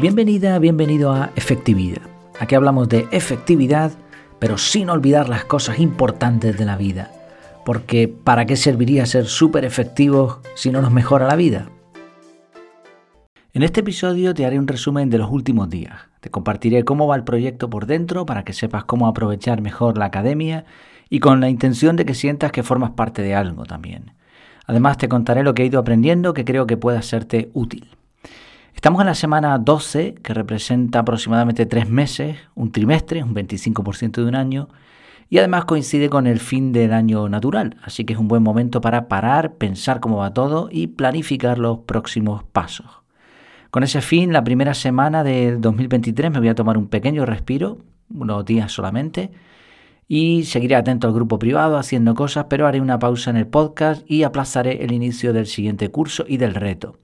Bienvenida, bienvenido a Efectividad. Aquí hablamos de efectividad, pero sin olvidar las cosas importantes de la vida. Porque ¿para qué serviría ser súper efectivos si no nos mejora la vida? En este episodio te haré un resumen de los últimos días. Te compartiré cómo va el proyecto por dentro para que sepas cómo aprovechar mejor la academia y con la intención de que sientas que formas parte de algo también. Además te contaré lo que he ido aprendiendo que creo que pueda serte útil. Estamos en la semana 12, que representa aproximadamente tres meses, un trimestre, un 25% de un año, y además coincide con el fin del año natural, así que es un buen momento para parar, pensar cómo va todo y planificar los próximos pasos. Con ese fin, la primera semana del 2023 me voy a tomar un pequeño respiro, unos días solamente, y seguiré atento al grupo privado haciendo cosas, pero haré una pausa en el podcast y aplazaré el inicio del siguiente curso y del reto.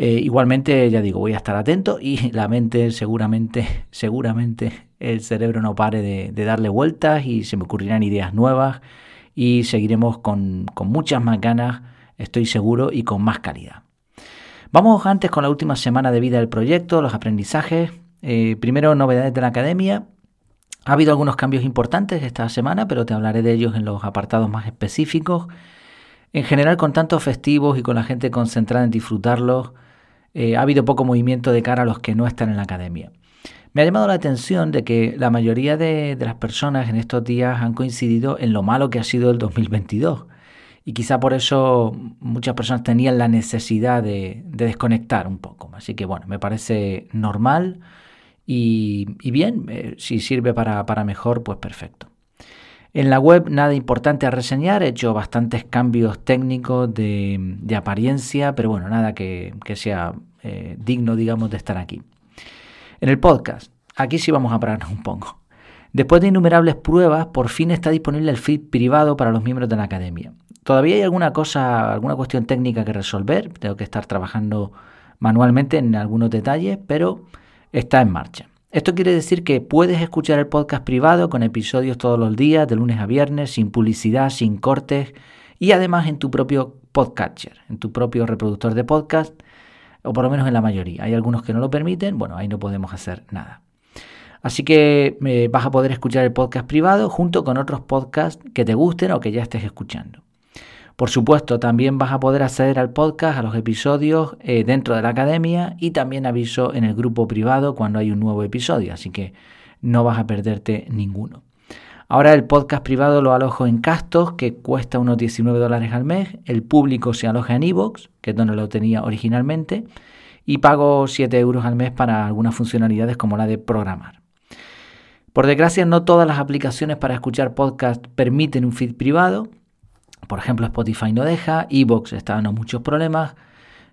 Eh, igualmente, ya digo, voy a estar atento y la mente seguramente, seguramente el cerebro no pare de, darle vueltas y se me ocurrirán ideas nuevas y seguiremos con, muchas más ganas, estoy seguro, y con más calidad. Vamos antes con la última semana de vida del proyecto, los aprendizajes. Eh, primero, novedades de la academia. Ha habido algunos cambios importantes esta semana, pero te hablaré de ellos en los apartados más específicos. En general, con tantos festivos y con la gente concentrada en disfrutarlos, eh, ha habido poco movimiento de cara a los que no están en la academia. Me ha llamado la atención de que la mayoría de, las personas en estos días han coincidido en lo malo que ha sido el 2022. Y quizá por eso muchas personas tenían la necesidad de, desconectar un poco. Así que bueno, me parece normal y, bien, eh, si sirve para, mejor, pues perfecto. En la web nada importante a reseñar, he hecho bastantes cambios técnicos de, apariencia, pero bueno, nada que, sea eh, digno, digamos, de estar aquí. En el podcast, aquí sí vamos a pararnos un poco. Después de innumerables pruebas, por fin está disponible el feed privado para los miembros de la academia. Todavía hay alguna cosa, alguna cuestión técnica que resolver, tengo que estar trabajando manualmente en algunos detalles, pero está en marcha. Esto quiere decir que puedes escuchar el podcast privado con episodios todos los días, de lunes a viernes, sin publicidad, sin cortes y además en tu propio podcatcher, en tu propio reproductor de podcast, o por lo menos en la mayoría. Hay algunos que no lo permiten, bueno, ahí no podemos hacer nada. Así que eh, vas a poder escuchar el podcast privado junto con otros podcasts que te gusten o que ya estés escuchando. Por supuesto, también vas a poder acceder al podcast, a los episodios eh, dentro de la academia y también aviso en el grupo privado cuando hay un nuevo episodio, así que no vas a perderte ninguno. Ahora el podcast privado lo alojo en Castos, que cuesta unos 19 dólares al mes. El público se aloja en Evox, que es donde lo tenía originalmente. Y pago 7 euros al mes para algunas funcionalidades como la de programar. Por desgracia, no todas las aplicaciones para escuchar podcast permiten un feed privado. Por ejemplo, Spotify no deja, Evox está dando muchos problemas.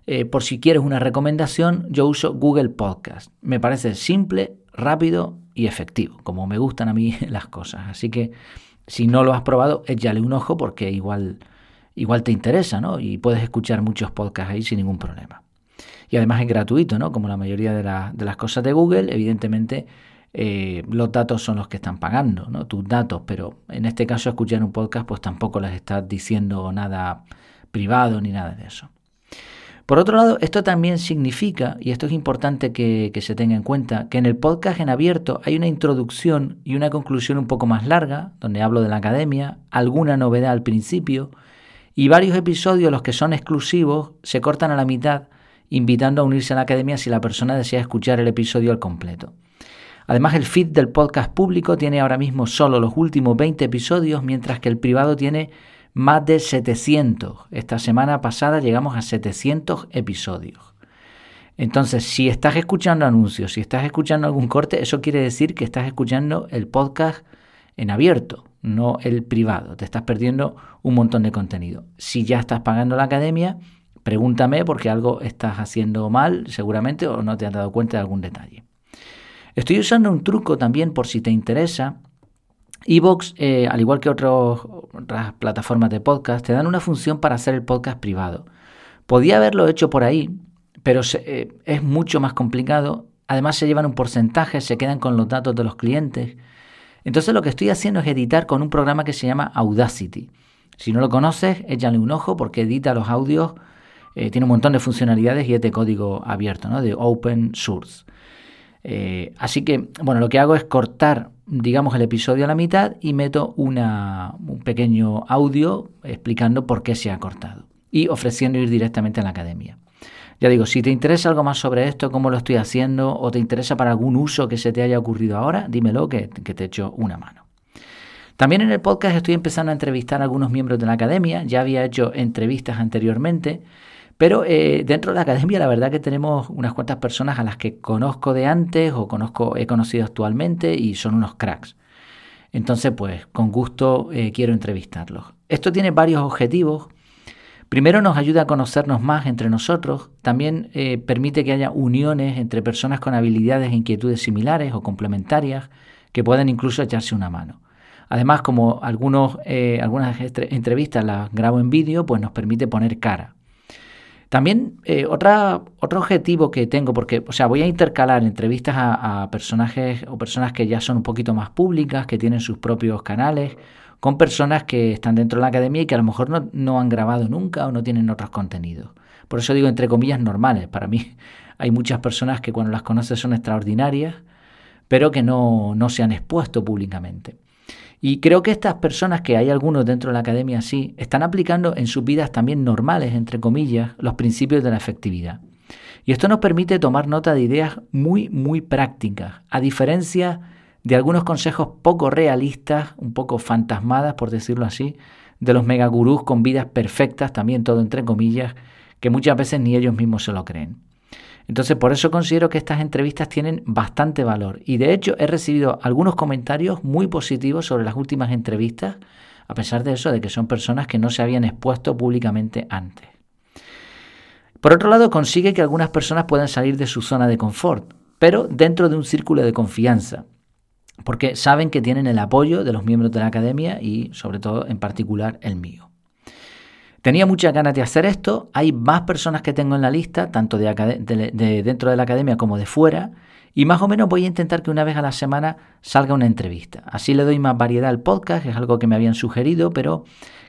Eh, por si quieres una recomendación, yo uso Google Podcast. Me parece simple, rápido y efectivo, como me gustan a mí las cosas. Así que si no lo has probado, échale un ojo porque igual, igual te interesa, ¿no? Y puedes escuchar muchos podcasts ahí sin ningún problema. Y además es gratuito, ¿no? Como la mayoría de, de las cosas de Google, evidentemente eh, los datos son los que están pagando, ¿no? tus datos, pero en este caso escuchar un podcast pues tampoco les estás diciendo nada privado ni nada de eso. Por otro lado, esto también significa, y esto es importante que, que, se tenga en cuenta, que en el podcast en abierto hay una introducción y una conclusión un poco más larga, donde hablo de la academia, alguna novedad al principio, y varios episodios, los que son exclusivos, se cortan a la mitad, invitando a unirse a la academia si la persona desea escuchar el episodio al completo. Además, el feed del podcast público tiene ahora mismo solo los últimos 20 episodios, mientras que el privado tiene más de 700. Esta semana pasada llegamos a 700 episodios. Entonces, si estás escuchando anuncios, si estás escuchando algún corte, eso quiere decir que estás escuchando el podcast en abierto, no el privado. Te estás perdiendo un montón de contenido. Si ya estás pagando la academia, pregúntame porque algo estás haciendo mal, seguramente, o no te has dado cuenta de algún detalle. Estoy usando un truco también por si te interesa. Evox, eh, al igual que otras plataformas de podcast, te dan una función para hacer el podcast privado. Podía haberlo hecho por ahí, pero eh, es mucho más complicado. Además se llevan un porcentaje, se quedan con los datos de los clientes. Entonces lo que estoy haciendo es editar con un programa que se llama Audacity. Si no lo conoces, échale un ojo porque edita los audios, eh, tiene un montón de funcionalidades y es de código abierto, ¿no? de open source. Eh, así que, bueno, lo que hago es cortar, digamos, el episodio a la mitad y meto un pequeño audio explicando por qué se ha cortado y ofreciendo ir directamente a la academia. Ya digo, si te interesa algo más sobre esto, cómo lo estoy haciendo, o te interesa para algún uso que se te haya ocurrido ahora, dímelo que, que te echo una mano. También en el podcast estoy empezando a entrevistar a algunos miembros de la academia, ya había hecho entrevistas anteriormente, pero eh, dentro de la academia la verdad que tenemos unas cuantas personas a las que conozco de antes o conozco, he conocido actualmente y son unos cracks. Entonces, pues con gusto eh, quiero entrevistarlos. Esto tiene varios objetivos. Primero nos ayuda a conocernos más entre nosotros, también eh, permite que haya uniones entre personas con habilidades e inquietudes similares o complementarias que puedan incluso echarse una mano. Además, como algunos, eh, algunas entrevistas las grabo en vídeo, pues nos permite poner cara. También eh, otra, otro objetivo que tengo, porque o sea, voy a intercalar entrevistas a, personajes o personas que ya son un poquito más públicas, que tienen sus propios canales, con personas que están dentro de la academia y que a lo mejor no, no han grabado nunca o no tienen otros contenidos. Por eso digo entre comillas normales. Para mí hay muchas personas que cuando las conoces son extraordinarias, pero que no, no se han expuesto públicamente. Y creo que estas personas, que hay algunos dentro de la academia así, están aplicando en sus vidas también normales, entre comillas, los principios de la efectividad. Y esto nos permite tomar nota de ideas muy, muy prácticas, a diferencia de algunos consejos poco realistas, un poco fantasmadas, por decirlo así, de los megagurús con vidas perfectas, también todo entre comillas, que muchas veces ni ellos mismos se lo creen. Entonces, por eso considero que estas entrevistas tienen bastante valor. Y de hecho, he recibido algunos comentarios muy positivos sobre las últimas entrevistas, a pesar de eso, de que son personas que no se habían expuesto públicamente antes. Por otro lado, consigue que algunas personas puedan salir de su zona de confort, pero dentro de un círculo de confianza, porque saben que tienen el apoyo de los miembros de la academia y, sobre todo, en particular, el mío. Tenía muchas ganas de hacer esto. Hay más personas que tengo en la lista, tanto de, dentro de la academia como de fuera. Y más o menos voy a intentar que una vez a la semana salga una entrevista. Así le doy más variedad al podcast, es algo que me habían sugerido, pero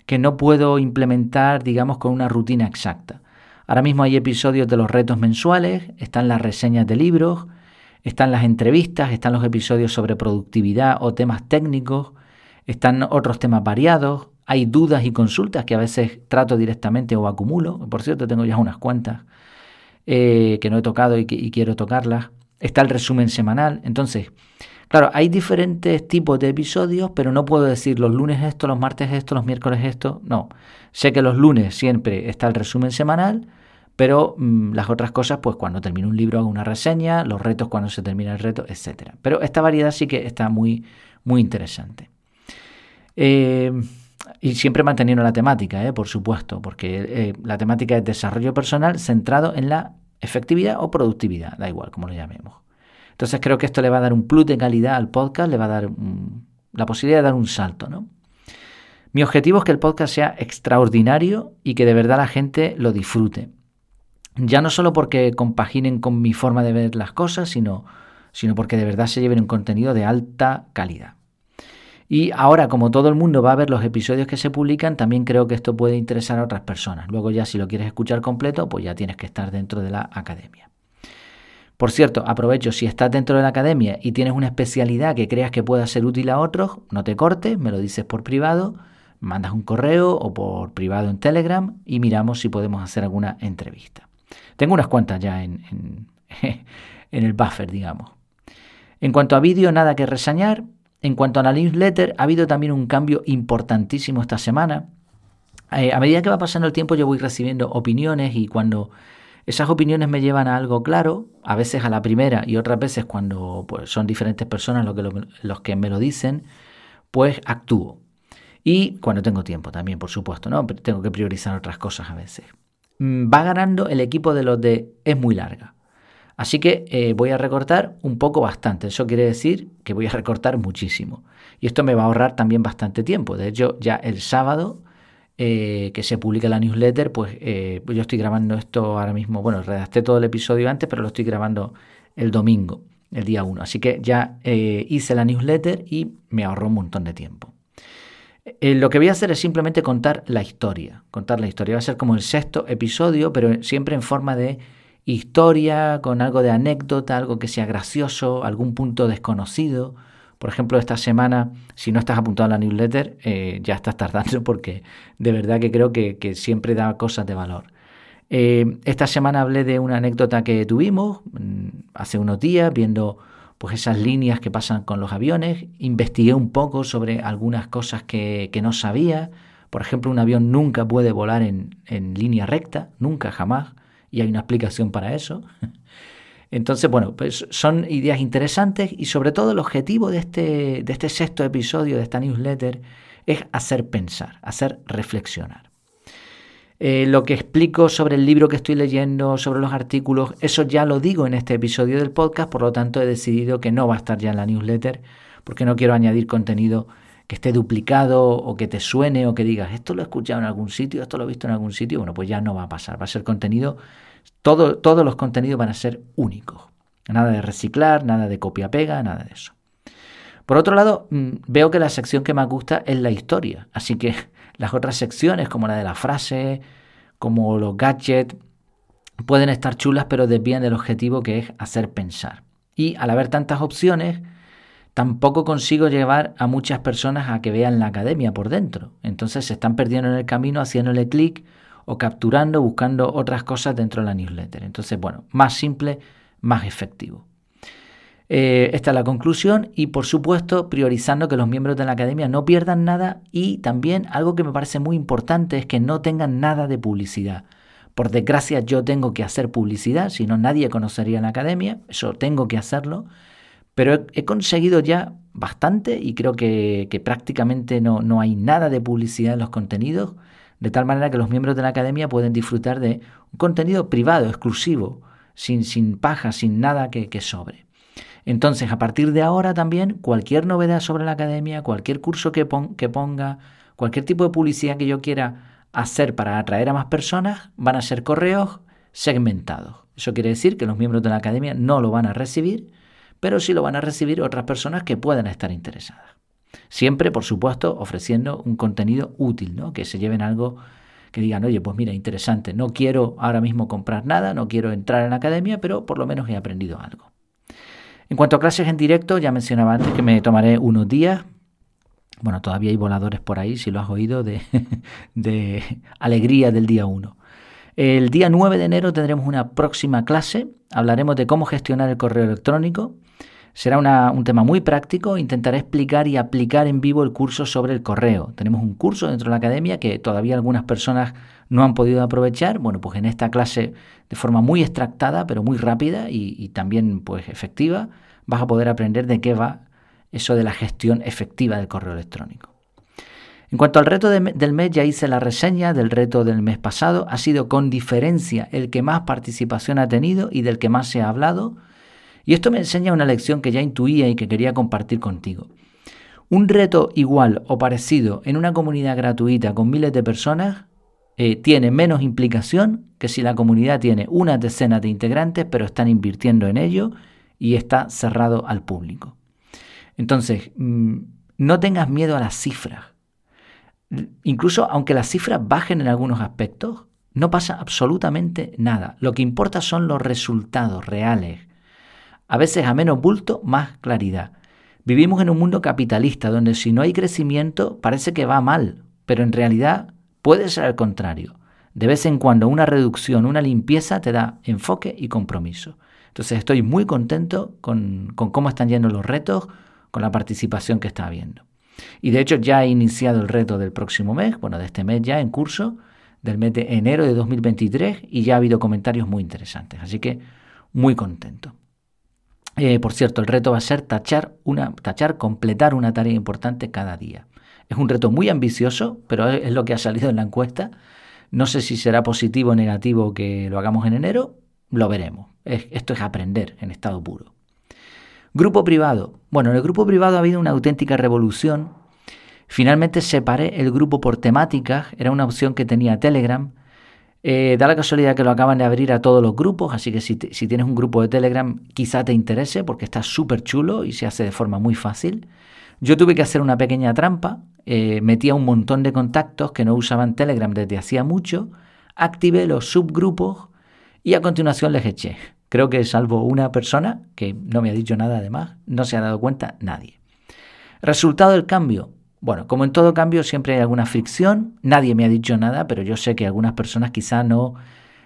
que no puedo implementar, digamos, con una rutina exacta. Ahora mismo hay episodios de los retos mensuales, están las reseñas de libros, están las entrevistas, están los episodios sobre productividad o temas técnicos, están otros temas variados, hay dudas y consultas que a veces trato directamente o acumulo. Por cierto, tengo ya unas cuantas eh, que no he tocado y, quiero tocarlas. Está el resumen semanal. Entonces, claro, hay diferentes tipos de episodios, pero no puedo decir los lunes esto, los martes esto, los miércoles esto. No. Sé que los lunes siempre está el resumen semanal, pero mm, las otras cosas, pues cuando termino un libro hago una reseña, los retos cuando se termina el reto, etc. Pero esta variedad sí que está muy, muy interesante. Eh, y siempre manteniendo la temática, ¿eh? por supuesto, porque eh, la temática es desarrollo personal centrado en la efectividad o productividad, da igual como lo llamemos. Entonces creo que esto le va a dar un plus de calidad al podcast, le va a dar la posibilidad de dar un salto, ¿no? Mi objetivo es que el podcast sea extraordinario y que de verdad la gente lo disfrute. Ya no solo porque compaginen con mi forma de ver las cosas, sino, sino porque de verdad se lleven un contenido de alta calidad. Y ahora, como todo el mundo va a ver los episodios que se publican, también creo que esto puede interesar a otras personas. Luego ya si lo quieres escuchar completo, pues ya tienes que estar dentro de la academia. Por cierto, aprovecho, si estás dentro de la academia y tienes una especialidad que creas que pueda ser útil a otros, no te cortes, me lo dices por privado, mandas un correo o por privado en Telegram y miramos si podemos hacer alguna entrevista. Tengo unas cuantas ya en, en, en el buffer, digamos. En cuanto a vídeo, nada que reseñar. En cuanto a la newsletter, ha habido también un cambio importantísimo esta semana. Eh, a medida que va pasando el tiempo yo voy recibiendo opiniones y cuando esas opiniones me llevan a algo claro, a veces a la primera y otras veces cuando pues, son diferentes personas los que, los que me lo dicen, pues actúo. Y cuando tengo tiempo también, por supuesto, ¿no? Tengo que priorizar otras cosas a veces. Mm, va ganando el equipo de los de es muy larga. Así que eh, voy a recortar un poco bastante. Eso quiere decir que voy a recortar muchísimo. Y esto me va a ahorrar también bastante tiempo. De hecho, ya el sábado eh, que se publica la newsletter, pues, eh, yo estoy grabando esto ahora mismo. Bueno, redacté todo el episodio antes, pero lo estoy grabando el domingo, el día 1. Así que ya hice la newsletter y me ahorró un montón de tiempo. lo que voy a hacer es simplemente contar la historia. Contar la historia. Va a ser como el sexto episodio, pero siempre en forma de historia, con algo de anécdota, algo que sea gracioso, algún punto desconocido. Por ejemplo, esta semana, si no estás apuntado a la newsletter, eh, ya estás tardando porque de verdad que creo que, siempre da cosas de valor. Eh, esta semana hablé de una anécdota que tuvimos mm, hace unos días, viendo pues esas líneas que pasan con los aviones. Investigué un poco sobre algunas cosas que, no sabía. Por ejemplo, un avión nunca puede volar en, en línea recta, nunca, jamás, y hay una explicación para eso. Entonces, bueno, pues son ideas interesantes y sobre todo el objetivo de este, de este sexto episodio de esta newsletter es hacer pensar, hacer reflexionar. Eh, lo que explico sobre el libro que estoy leyendo, sobre los artículos, eso ya lo digo en este episodio del podcast, por lo tanto he decidido que no va a estar ya en la newsletter, porque no quiero añadir contenido que esté duplicado o que te suene o que digas, esto lo he escuchado en algún sitio, esto lo he visto en algún sitio, bueno, pues ya no va a pasar, va a ser contenido todos los contenidos van a ser únicos. Nada de reciclar, nada de copia-pega, nada de eso. Por otro lado, mm, veo que la sección que más gusta es la historia. Así que las otras secciones, como la de la frase, como los gadgets, pueden estar chulas, pero desvían del objetivo que es hacer pensar. Y al haber tantas opciones, tampoco consigo llevar a muchas personas a que vean la academia por dentro. Entonces se están perdiendo en el camino haciéndole clic o capturando, buscando otras cosas dentro de la newsletter. Entonces, bueno, más simple, más efectivo. Eh, esta es la conclusión y por supuesto priorizando que los miembros de la academia no pierdan nada y también algo que me parece muy importante es que no tengan nada de publicidad. Por desgracia yo tengo que hacer publicidad, si no nadie conocería la academia, eso tengo que hacerlo, pero he, conseguido ya bastante y creo que, prácticamente no, no hay nada de publicidad en los contenidos de tal manera que los miembros de la academia pueden disfrutar de un contenido privado, exclusivo, sin, sin paja, sin nada que, sobre. Entonces, a partir de ahora también, cualquier novedad sobre la academia, cualquier curso que, que ponga, cualquier tipo de publicidad que yo quiera hacer para atraer a más personas, van a ser correos segmentados. Eso quiere decir que los miembros de la academia no lo van a recibir, pero sí lo van a recibir otras personas que puedan estar interesadas. Siempre, por supuesto, ofreciendo un contenido útil, ¿no? Que se lleven algo que digan, oye, pues mira, interesante, no quiero ahora mismo comprar nada, no quiero entrar en la academia, pero por lo menos he aprendido algo. En cuanto a clases en directo, ya mencionaba antes que me tomaré unos días. Bueno, todavía hay voladores por ahí, si lo has oído, de, de alegría del día 1. El día 9 de enero tendremos una próxima clase. Hablaremos de cómo gestionar el correo electrónico. Será un tema muy práctico, intentaré explicar y aplicar en vivo el curso sobre el correo. Tenemos un curso dentro de la academia que todavía algunas personas no han podido aprovechar. Bueno, pues en esta clase de forma muy extractada, pero muy rápida y, también pues efectiva, vas a poder aprender de qué va eso de la gestión efectiva del correo electrónico. En cuanto al reto del mes, ya hice la reseña del reto del mes pasado. Ha sido con diferencia el que más participación ha tenido y del que más se ha hablado. Y esto me enseña una lección que ya intuía y que quería compartir contigo. Un reto igual o parecido en una comunidad gratuita con miles de personas eh, tiene menos implicación que si la comunidad tiene una decena de integrantes pero están invirtiendo en ello y está cerrado al público. Entonces, mm, no tengas miedo a las cifras. Incluso aunque las cifras bajen en algunos aspectos, no pasa absolutamente nada. Lo que importa son los resultados reales a veces a menos bulto, más claridad. Vivimos en un mundo capitalista donde si no hay crecimiento parece que va mal, pero en realidad puede ser al contrario. De vez en cuando una reducción, una limpieza te da enfoque y compromiso. Entonces estoy muy contento con, cómo están yendo los retos, con la participación que está habiendo. Y de hecho ya he iniciado el reto del próximo mes, bueno, de este mes ya en curso, del mes de enero de 2023, y ya ha habido comentarios muy interesantes. Así que muy contento. Eh, por cierto, el reto va a ser tachar, una, tachar, completar una tarea importante cada día. Es un reto muy ambicioso, pero es lo que ha salido en la encuesta. No sé si será positivo o negativo que lo hagamos en enero, lo veremos. esto es aprender en estado puro. Grupo privado. Bueno, en el grupo privado ha habido una auténtica revolución. Finalmente separé el grupo por temáticas, era una opción que tenía Telegram eh, da la casualidad que lo acaban de abrir a todos los grupos, así que si, tienes un grupo de Telegram quizá te interese porque está súper chulo y se hace de forma muy fácil. Yo tuve que hacer una pequeña trampa, eh, metí a un montón de contactos que no usaban Telegram desde hacía mucho, activé los subgrupos y a continuación les eché. Creo que salvo una persona, que no me ha dicho nada además, no se ha dado cuenta nadie. Resultado del cambio. Bueno, como en todo cambio siempre hay alguna fricción, nadie me ha dicho nada, pero yo sé que a algunas personas quizá no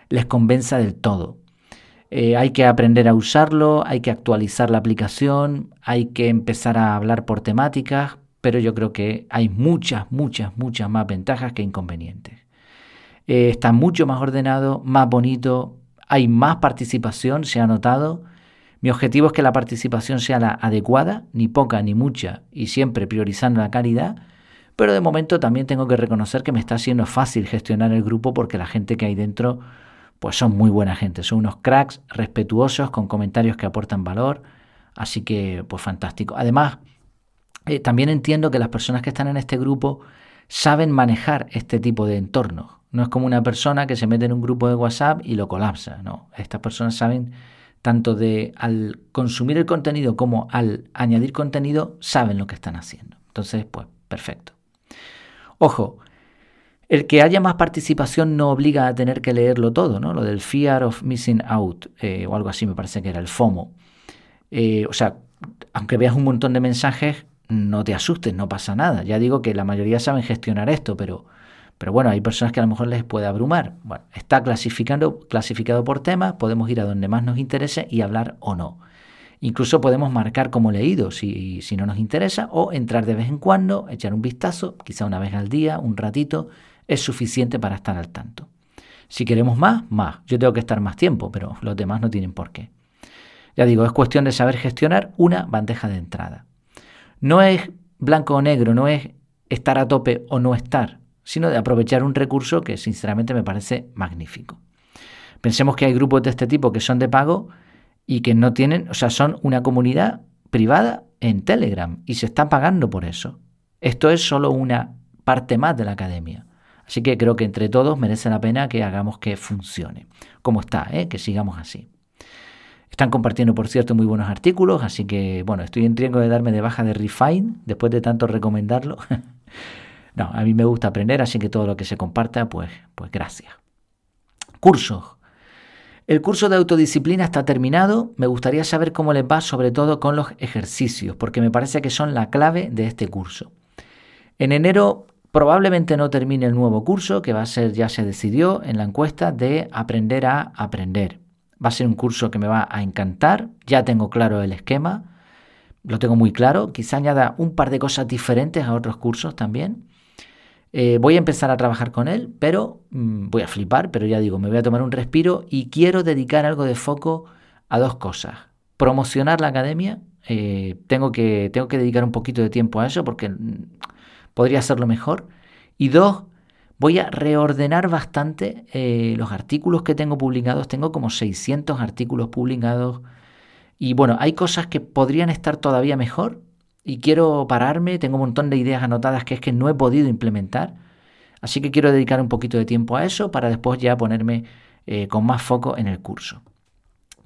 les convenza del todo. Eh, hay que aprender a usarlo, hay que actualizar la aplicación, hay que empezar a hablar por temáticas, pero yo creo que hay muchas, muchas, muchas más ventajas que inconvenientes. Eh, está mucho más ordenado, más bonito, hay más participación, se ha notado. Mi objetivo es que la participación sea la adecuada, ni poca ni mucha, y siempre priorizando la calidad, pero de momento también tengo que reconocer que me está siendo fácil gestionar el grupo porque la gente que hay dentro pues son muy buena gente, son unos cracks respetuosos con comentarios que aportan valor, así que pues fantástico. Además, eh, también entiendo que las personas que están en este grupo saben manejar este tipo de entornos. No es como una persona que se mete en un grupo de WhatsApp y lo colapsa, no. Estas personas saben tanto de al consumir el contenido como al añadir contenido, saben lo que están haciendo. Entonces, pues perfecto. Ojo, el que haya más participación no obliga a tener que leerlo todo, ¿no? Lo del fear of missing out, eh, o algo así me parece que era el FOMO. Eh, o sea, aunque veas un montón de mensajes, no te asustes, no pasa nada. Ya digo que la mayoría saben gestionar esto, pero, pero bueno, hay personas que a lo mejor les puede abrumar. Bueno, está clasificando, clasificado por temas, podemos ir a donde más nos interese y hablar o no. Incluso podemos marcar como leído si, si no nos interesa o entrar de vez en cuando, echar un vistazo, quizá una vez al día, un ratito, es suficiente para estar al tanto. Si queremos más, más. Yo tengo que estar más tiempo, pero los demás no tienen por qué. Ya digo, es cuestión de saber gestionar una bandeja de entrada. No es blanco o negro, no es estar a tope o no estar, sino de aprovechar un recurso que sinceramente me parece magnífico. Pensemos que hay grupos de este tipo que son de pago y que no tienen, o sea, son una comunidad privada en Telegram y se está pagando por eso. Esto es solo una parte más de la academia. Así que creo que entre todos merece la pena que hagamos que funcione. Como está, ¿eh? que sigamos así. Están compartiendo, por cierto, muy buenos artículos, así que, bueno, estoy en riesgo de darme de baja de Refine después de tanto recomendarlo. no, a mí me gusta aprender, así que todo lo que se comparta, pues, pues gracias. Cursos. El curso de autodisciplina está terminado. Me gustaría saber cómo les va, sobre todo con los ejercicios, porque me parece que son la clave de este curso. En enero Probablemente no termine el nuevo curso, que va a ser, ya se decidió en la encuesta, de aprender a aprender. Va a ser un curso que me va a encantar, ya tengo claro el esquema, lo tengo muy claro, quizá añada un par de cosas diferentes a otros cursos también. Eh, voy a empezar a trabajar con él, pero mm, voy a flipar, pero ya digo, me voy a tomar un respiro y quiero dedicar algo de foco a dos cosas. Promocionar la academia, eh, tengo, que, tengo que dedicar un poquito de tiempo a eso porque mm, podría hacerlo mejor. Y dos, voy a reordenar bastante eh, los artículos que tengo publicados. Tengo como 600 artículos publicados. Y bueno, hay cosas que podrían estar todavía mejor. Y quiero pararme. Tengo un montón de ideas anotadas que es que no he podido implementar. Así que quiero dedicar un poquito de tiempo a eso para después ya ponerme eh, con más foco en el curso.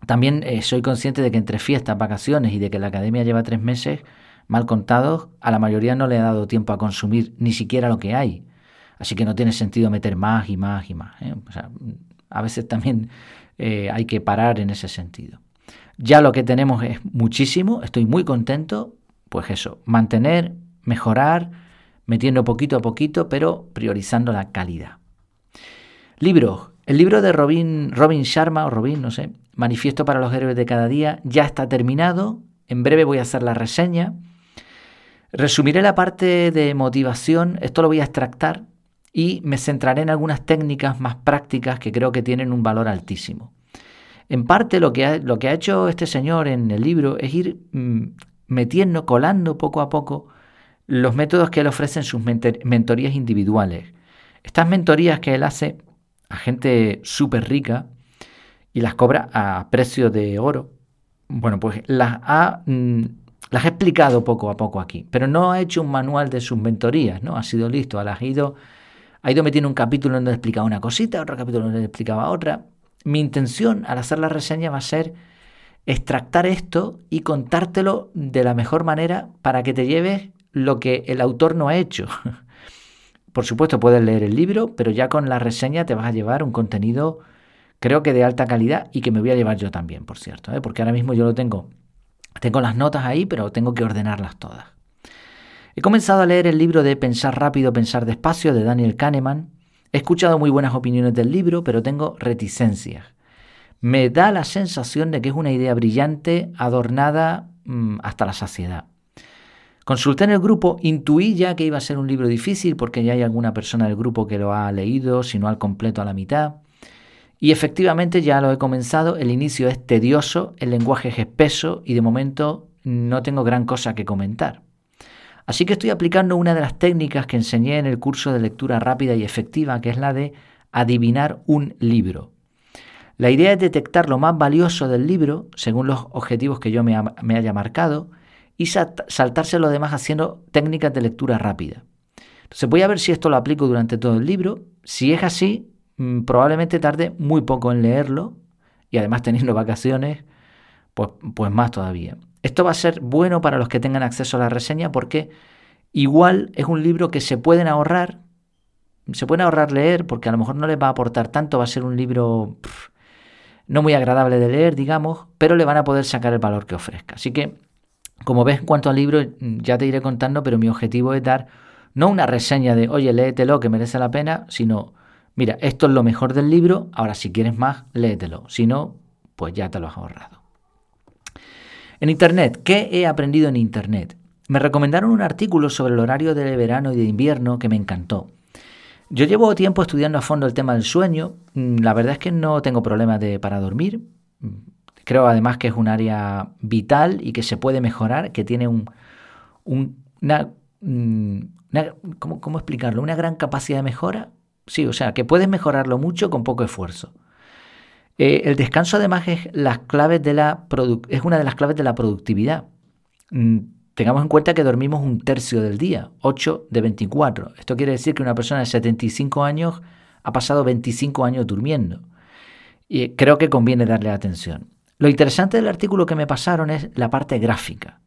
También eh, soy consciente de que entre fiestas, vacaciones y de que la academia lleva tres meses, mal contados, a la mayoría no le ha dado tiempo a consumir ni siquiera lo que hay. Así que no tiene sentido meter más y más y más. ¿eh? a veces también hay que parar en ese sentido. Ya lo que tenemos es muchísimo, estoy muy contento, pues eso, mantener, mejorar, metiendo poquito a poquito, pero priorizando la calidad. Libros. El libro de Robin, Sharma, o Robin, no sé, Manifiesto para los Héroes de Cada Día, ya está terminado. En breve voy a hacer la reseña. Resumiré la parte de motivación, esto lo voy a extractar y me centraré en algunas técnicas más prácticas que creo que tienen un valor altísimo. En parte lo que ha, lo que ha hecho este señor en el libro es ir mm, metiendo, colando poco a poco los métodos que él ofrece en sus mentorías individuales. Estas mentorías que él hace a gente súper rica y las cobra a precio de oro, bueno, pues las ha mm, las he explicado poco a poco aquí, pero no ha hecho un manual de sus mentorías, ¿no? Ha sido listo, ha ido, ha ido metiendo un capítulo donde explicaba una cosita, otro capítulo donde explicaba otra. Mi intención al hacer la reseña va a ser extractar esto y contártelo de la mejor manera para que te lleves lo que el autor no ha hecho. Por supuesto, puedes leer el libro, pero ya con la reseña te vas a llevar un contenido creo que de alta calidad y que me voy a llevar yo también, por cierto, ¿eh? porque ahora mismo yo lo tengo, tengo las notas ahí, pero tengo que ordenarlas todas. He comenzado a leer el libro de Pensar rápido, pensar despacio de Daniel Kahneman. He escuchado muy buenas opiniones del libro, pero tengo reticencias. Me da la sensación de que es una idea brillante, adornada mm, hasta la saciedad. Consulté en el grupo, intuí ya que iba a ser un libro difícil porque ya hay alguna persona del grupo que lo ha leído, si no al completo a la mitad. Y efectivamente ya lo he comenzado, el inicio es tedioso, el lenguaje es espeso y de momento no tengo gran cosa que comentar. Así que estoy aplicando una de las técnicas que enseñé en el curso de lectura rápida y efectiva, que es la de adivinar un libro. La idea es detectar lo más valioso del libro, según los objetivos que yo me, haya marcado, y saltarse lo demás haciendo técnicas de lectura rápida. Entonces voy a ver si esto lo aplico durante todo el libro. Si es así, mm, probablemente tarde muy poco en leerlo y además teniendo vacaciones, pues, pues más todavía. Esto va a ser bueno para los que tengan acceso a la reseña porque igual es un libro que se pueden ahorrar, se pueden ahorrar leer porque a lo mejor no les va a aportar tanto, va a ser un libro no muy agradable de leer, digamos, pero le van a poder sacar el valor que ofrezca. Así que, como ves en cuanto al libro, ya te iré contando, pero mi objetivo es dar no una reseña de, oye, léetelo, que merece la pena, sino, mira, esto es lo mejor del libro, ahora si quieres más, léetelo. Si no, pues ya te lo has ahorrado. En Internet, ¿qué he aprendido en Internet? Me recomendaron un artículo sobre el horario de verano y de invierno que me encantó. Yo llevo tiempo estudiando a fondo el tema del sueño. Mm, la verdad es que no tengo problemas de, para dormir. Mm, creo además que es un área vital y que se puede mejorar, que tiene un, una, mm, ¿cómo, explicarlo? Una gran capacidad de mejora. Sí, o sea, que puedes mejorarlo mucho con poco esfuerzo. Eh, el descanso además es, las claves de la es una de las claves de la productividad. Tengamos en cuenta que dormimos un tercio del día, 8 de 24. Esto quiere decir que una persona de 75 años ha pasado 25 años durmiendo. Y creo que conviene darle atención. Lo interesante del artículo que me pasaron es la parte gráfica.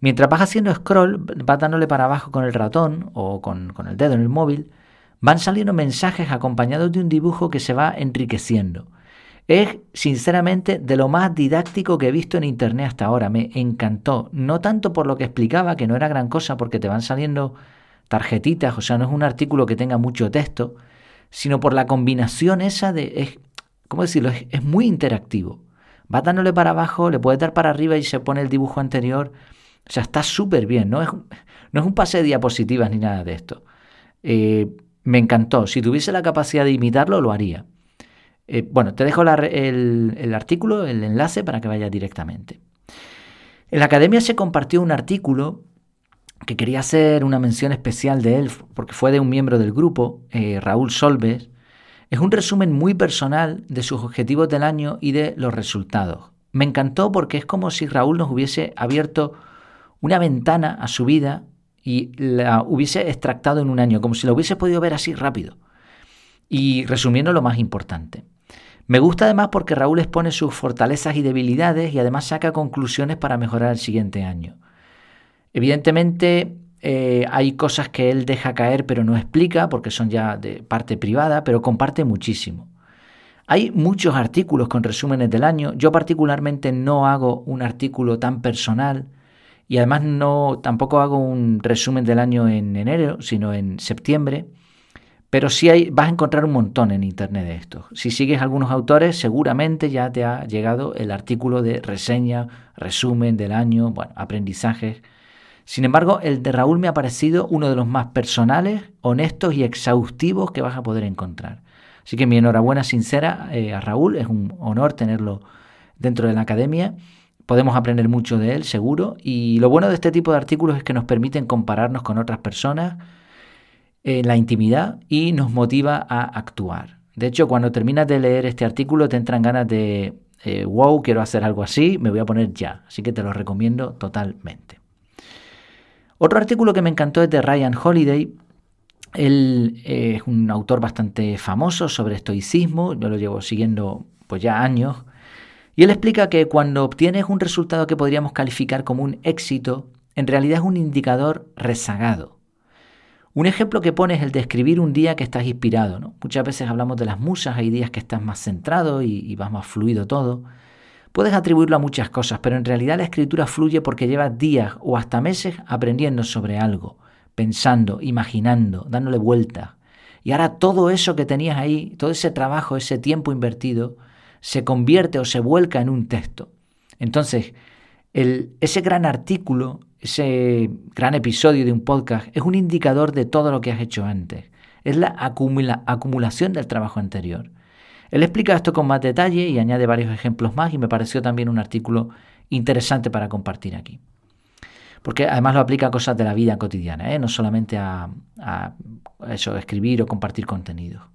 Mientras vas haciendo scroll, vas dándole para abajo con el ratón o con, con el dedo en el móvil, van saliendo mensajes acompañados de un dibujo que se va enriqueciendo. Es, sinceramente, de lo más didáctico que he visto en Internet hasta ahora. Me encantó. No tanto por lo que explicaba, que no era gran cosa, porque te van saliendo tarjetitas, o sea, no es un artículo que tenga mucho texto, sino por la combinación esa de... Es, ¿Cómo decirlo? Es, muy interactivo. Va dándole para abajo, le puedes dar para arriba y se pone el dibujo anterior. O sea, está súper bien. No es, no es un pase de diapositivas ni nada de esto. Eh, me encantó. Si tuviese la capacidad de imitarlo, lo haría. Eh, bueno, te dejo el, artículo, el enlace para que vayas directamente. En la academia se compartió un artículo que quería hacer una mención especial de él, porque fue de un miembro del grupo, eh, Raúl Solves. Es un resumen muy personal de sus objetivos del año y de los resultados. Me encantó porque es como si Raúl nos hubiese abierto una ventana a su vida y la hubiese extractado en un año, como si lo hubiese podido ver así rápido. Y resumiendo lo más importante. Me gusta además porque Raúl expone sus fortalezas y debilidades y además saca conclusiones para mejorar el siguiente año. Evidentemente eh, hay cosas que él deja caer pero no explica porque son ya de parte privada, pero comparte muchísimo. Hay muchos artículos con resúmenes del año. Yo particularmente no hago un artículo tan personal y además no tampoco hago un resumen del año en enero, sino en septiembre. Pero sí hay, vas a encontrar un montón en internet de estos. Si sigues algunos autores, seguramente ya te ha llegado el artículo de reseña, resumen del año, bueno, aprendizajes. Sin embargo, el de Raúl me ha parecido uno de los más personales, honestos y exhaustivos que vas a poder encontrar. Así que mi enhorabuena sincera eh, a Raúl, es un honor tenerlo dentro de la academia. Podemos aprender mucho de él, seguro. Y lo bueno de este tipo de artículos es que nos permiten compararnos con otras personas, en la intimidad y nos motiva a actuar. De hecho, cuando terminas de leer este artículo te entran ganas de, eh, wow, quiero hacer algo así, me voy a poner ya. Así que te lo recomiendo totalmente. Otro artículo que me encantó es de Ryan Holiday. Él eh, es un autor bastante famoso sobre estoicismo, yo lo llevo siguiendo pues ya años. Y él explica que cuando obtienes un resultado que podríamos calificar como un éxito, en realidad es un indicador rezagado. Un ejemplo que pone es el de escribir un día que estás inspirado. ¿no? Muchas veces hablamos de las musas, hay días que estás más centrado y, y vas más fluido todo. Puedes atribuirlo a muchas cosas, pero en realidad la escritura fluye porque llevas días o hasta meses aprendiendo sobre algo, pensando, imaginando, dándole vueltas. Y ahora todo eso que tenías ahí, todo ese trabajo, ese tiempo invertido, se convierte o se vuelca en un texto. Entonces, el, ese gran artículo, ese gran episodio de un podcast, es un indicador de todo lo que has hecho antes. Es la acumulación del trabajo anterior. Él explica esto con más detalle y añade varios ejemplos más y me pareció también un artículo interesante para compartir aquí. Porque además lo aplica a cosas de la vida cotidiana, ¿eh? no solamente a, eso, escribir o compartir contenido.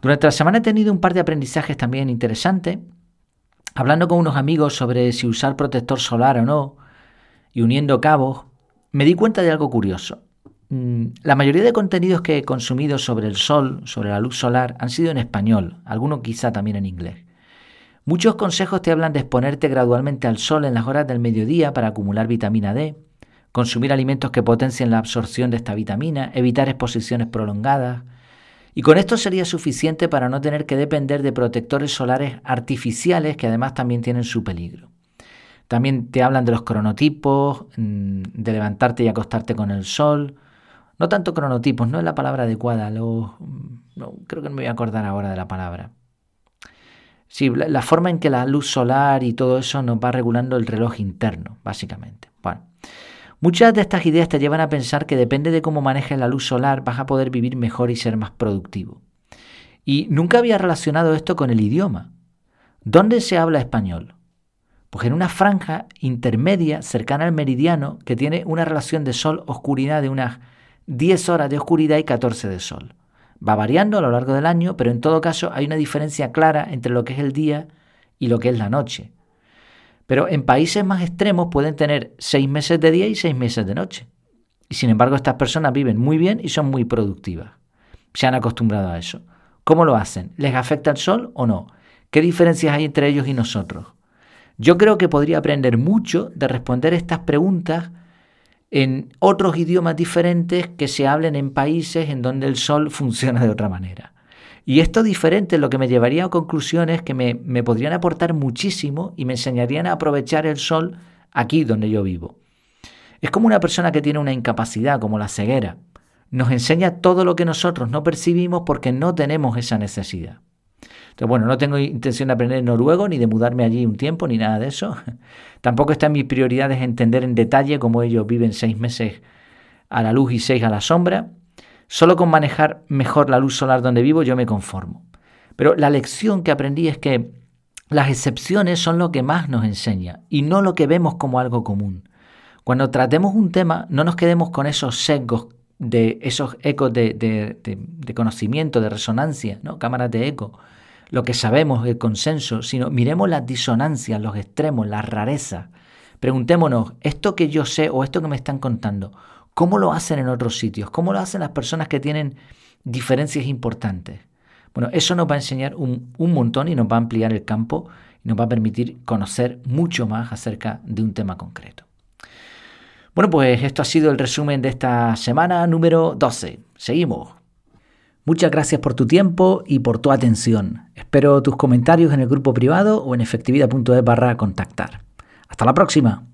Durante la semana he tenido un par de aprendizajes también interesantes, hablando con unos amigos sobre si usar protector solar o no, y uniendo cabos, me di cuenta de algo curioso. Mm, la mayoría de contenidos que he consumido sobre el sol, sobre la luz solar, han sido en español, algunos quizá también en inglés. Muchos consejos te hablan de exponerte gradualmente al sol en las horas del mediodía para acumular vitamina D, consumir alimentos que potencien la absorción de esta vitamina, evitar exposiciones prolongadas. Y con esto sería suficiente para no tener que depender de protectores solares artificiales que además también tienen su peligro. También te hablan de los cronotipos, mm, de levantarte y acostarte con el sol, no tanto cronotipos, no es la palabra adecuada, lo, no, creo que no me voy a acordar ahora de la palabra. Sí, la, forma en que la luz solar y todo eso nos va regulando el reloj interno, básicamente. Bueno, muchas de estas ideas te llevan a pensar que depende de cómo manejes la luz solar vas a poder vivir mejor y ser más productivo. Y nunca había relacionado esto con el idioma. ¿Dónde se habla español? Pues en una franja intermedia cercana al meridiano que tiene una relación de sol-oscuridad de unas 10 horas de oscuridad y 14 de sol. Va variando a lo largo del año, pero en todo caso hay una diferencia clara entre lo que es el día y lo que es la noche. Pero en países más extremos pueden tener 6 meses de día y 6 meses de noche. Y sin embargo estas personas viven muy bien y son muy productivas. Se han acostumbrado a eso. ¿Cómo lo hacen? ¿Les afecta el sol o no? ¿Qué diferencias hay entre ellos y nosotros? Yo creo que podría aprender mucho de responder estas preguntas en otros idiomas diferentes que se hablen en países en donde el sol funciona de otra manera. Y esto diferente lo que me llevaría a conclusiones que me, me podrían aportar muchísimo y me enseñarían a aprovechar el sol aquí donde yo vivo. Es como una persona que tiene una incapacidad, como la ceguera. Nos enseña todo lo que nosotros no percibimos porque no tenemos esa necesidad. Entonces, bueno, no tengo intención de aprender noruego, ni de mudarme allí un tiempo, ni nada de eso. Tampoco está en mis prioridades entender en detalle cómo ellos viven seis meses a la luz y seis a la sombra. Solo con manejar mejor la luz solar donde vivo yo me conformo. Pero la lección que aprendí es que las excepciones son lo que más nos enseña y no lo que vemos como algo común. Cuando tratemos un tema, no nos quedemos con esos sesgos de esos ecos de, de conocimiento, de resonancia, ¿no? cámaras de eco, lo que sabemos, el consenso, sino miremos las disonancias, los extremos, la rareza. Preguntémonos, esto que yo sé o esto que me están contando, ¿cómo lo hacen en otros sitios? ¿Cómo lo hacen las personas que tienen diferencias importantes? Bueno, eso nos va a enseñar un, un montón y nos va a ampliar el campo y nos va a permitir conocer mucho más acerca de un tema concreto. Bueno, pues esto ha sido el resumen de esta semana número 12. Seguimos. Muchas gracias por tu tiempo y por tu atención. Espero tus comentarios en el grupo privado o en efectividad.es barra contactar. Hasta la próxima.